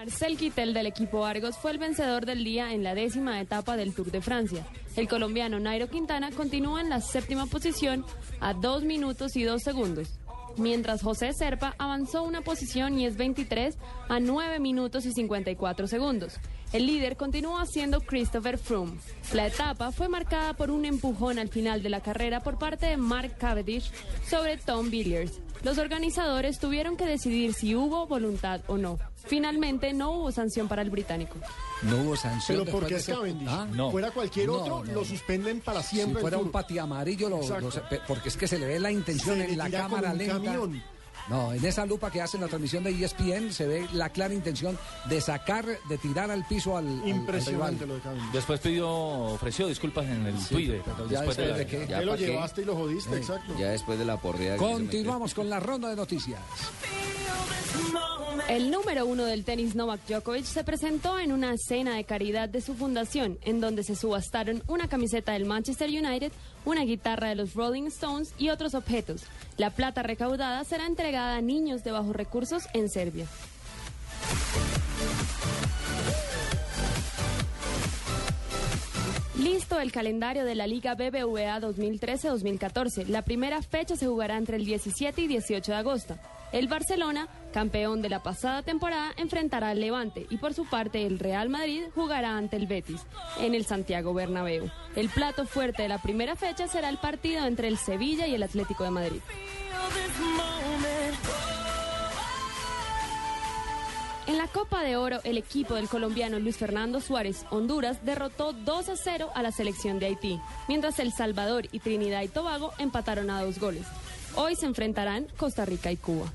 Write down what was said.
Marcel Kittel del equipo Argos fue el vencedor del día en la décima etapa del Tour de Francia. El colombiano Nairo Quintana continúa en la séptima posición a 2 minutos y 2 segundos, mientras José Serpa avanzó una posición y es 23 a 9 minutos y 54 segundos. El líder continúa siendo Christopher Froome. La etapa fue marcada por un empujón al final de la carrera por parte de Mark Cavendish sobre Tom Villiers. Los organizadores tuvieron que decidir si hubo voluntad o no. Finalmente no hubo sanción para el británico. No hubo sanción. Pero porque es Cavendish. Ah, No. Fuera cualquier No, otro, no. lo suspenden para Si siempre. el fuera un pati amarillo, lo- porque es que se le ve la intención Se le en la cámara lenta. camión. No, en esa lupa que hacen la transmisión de ESPN se ve la clara intención de sacar, de tirar al piso al, al- al Impresionante rival. lo de. Después pidió, ofreció disculpas en el Twitter. pero ya después después la- de que- Ya lo qué. llevaste y lo jodiste, exacto. Ya después de la se Continuamos con la ronda de noticias. El número uno del tenis Novak Djokovic se presentó en una cena de caridad de su fundación, en donde se subastaron una camiseta del Manchester United, una guitarra de los Rolling Stones y otros objetos. La plata recaudada será entregada a niños de bajos recursos en Serbia. Listo el calendario de la Liga BBVA 2013-2014. La primera fecha se jugará entre el 17 y 18 de agosto. El Barcelona, campeón de la pasada temporada, enfrentará al Levante y por su parte el Real Madrid jugará ante el Betis en el Santiago Bernabéu. El plato fuerte de la primera fecha será el partido entre el Sevilla y el Atlético de Madrid. En la Copa de Oro, el equipo del colombiano Luis Fernando Suárez Honduras derrotó 2 a 0 a la selección de Haití, mientras El Salvador y Trinidad y Tobago empataron a dos goles. Hoy se enfrentarán Costa Rica y Cuba.